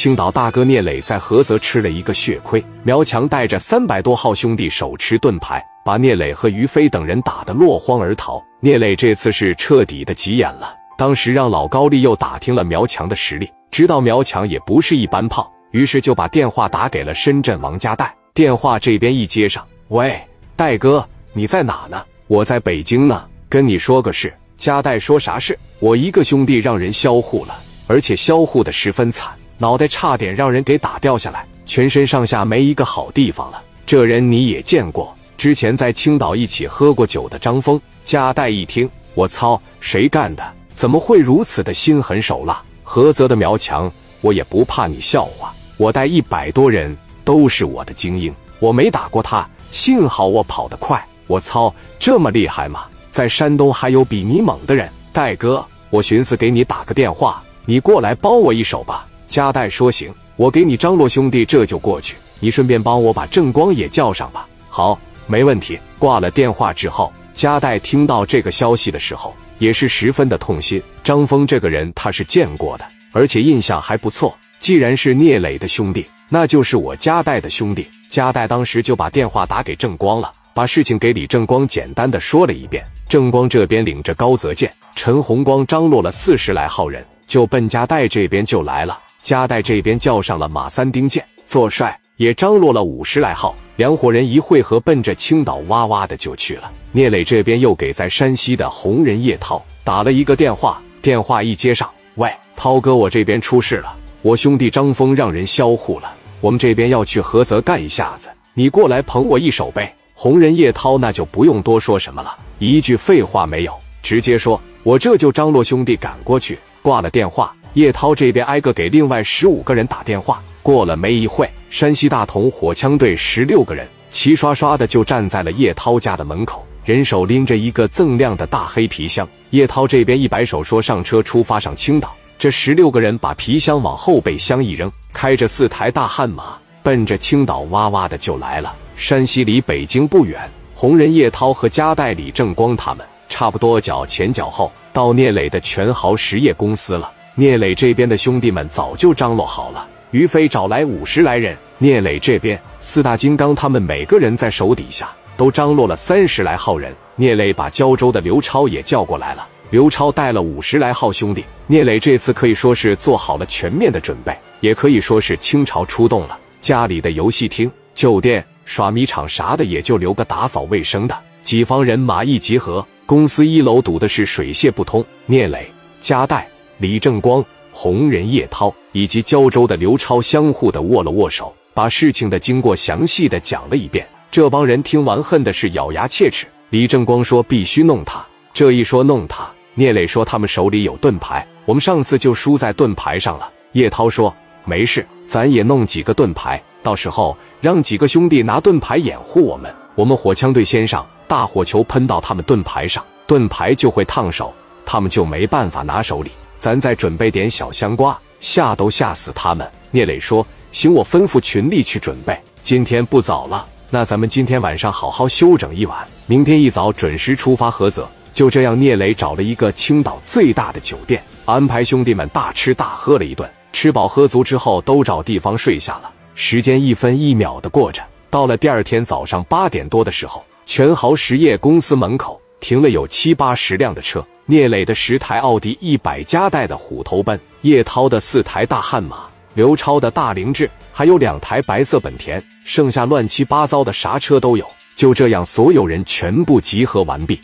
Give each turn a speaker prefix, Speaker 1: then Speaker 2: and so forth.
Speaker 1: 青岛大哥聂磊在菏泽吃了一个血亏，苗强带着三百多号兄弟手持盾牌，把聂磊和于飞等人打得落荒而逃。聂磊这次是彻底的急眼了，当时让老高丽又打听了苗强的实力，知道苗强也不是一般炮，于是就把电话打给了深圳王家代。电话这边一接上，喂，戴哥，你在哪呢？我在北京呢，跟你说个事。加代说啥事？我一个兄弟让人销户了，而且销户的十分惨，脑袋差点让人给打掉下来，全身上下没一个好地方了。这人你也见过，之前在青岛一起喝过酒的张峰。加代一听，我操，谁干的？怎么会如此的心狠手辣？菏泽的苗强，我也不怕你笑话，我带一百多人都是我的精英，我没打过他，幸好我跑得快。我操，这么厉害吗？在山东还有比你猛的人，戴哥，我寻思给你打个电话，你过来帮我一手吧。加代说行，我给你张罗兄弟这就过去，你顺便帮我把郑光也叫上吧。好，没问题。挂了电话之后，加代听到这个消息的时候，也是十分的痛心。张峰这个人他是见过的，而且印象还不错。既然是聂磊的兄弟，那就是我加代的兄弟。加代当时就把电话打给郑光了，把事情给李正光简单的说了一遍。郑光这边领着高泽健、陈红光张罗了四十来号人，就奔加代这边就来了。加代这边叫上了马三丁健、做帅，也张罗了五十来号，两伙人一会合，奔着青岛哇哇的就去了。聂磊这边又给在山西的红人叶涛打了一个电话，电话一接上，喂，涛哥，我这边出事了，我兄弟张峰让人销户了，我们这边要去菏泽干一下子，你过来捧我一手呗。红人叶涛那就不用多说什么了。一句废话没有，直接说：“我这就张罗兄弟赶过去。”挂了电话，叶涛这边挨个给另外十五个人打电话。过了没一会，山西大同火枪队十六个人齐刷刷的就站在了叶涛家的门口，人手拎着一个锃亮的大黑皮箱。叶涛这边一摆手说：“上车，出发上青岛。”这十六个人把皮箱往后备箱一扔，开着四台大悍马，奔着青岛哇哇的就来了。山西离北京不远。红人叶涛和加代李正光他们差不多脚前脚后到聂磊的全豪实业公司了。聂磊这边的兄弟们早就张罗好了，于飞找来五十来人，聂磊这边四大金刚他们每个人在手底下都张罗了三十来号人。聂磊把胶州的刘超也叫过来了，刘超带了五十来号兄弟。聂磊这次可以说是做好了全面的准备，也可以说是倾巢出动了。家里的游戏厅、酒店。耍米场啥的也就留个打扫卫生的。几方人马一集合，公司一楼堵的是水泄不通。聂磊、加代、李正光、红人叶涛以及胶州的刘超相互的握了握手，把事情的经过详细的讲了一遍。这帮人听完恨的是咬牙切齿。李正光说必须弄他，这一说弄他，聂磊说他们手里有盾牌，我们上次就输在盾牌上了。叶涛说没事，咱也弄几个盾牌。到时候让几个兄弟拿盾牌掩护我们，我们火枪队先上，大火球喷到他们盾牌上，盾牌就会烫手，他们就没办法拿手里。咱再准备点小香瓜，吓都吓死他们。聂磊说：“行，我吩咐群力去准备。今天不早了，那咱们今天晚上好好休整一晚，明天一早准时出发菏泽。”就这样，聂磊找了一个青岛最大的酒店，安排兄弟们大吃大喝了一顿。吃饱喝足之后，都找地方睡下了。时间一分一秒的过着，到了第二天早上八点多的时候，全豪实业公司门口停了有七八十辆的车。聂磊的十台奥迪一百加带的虎头奔，叶涛的四台大悍马，刘超的大凌志，还有两台白色本田，剩下乱七八糟的啥车都有。就这样，所有人全部集合完毕。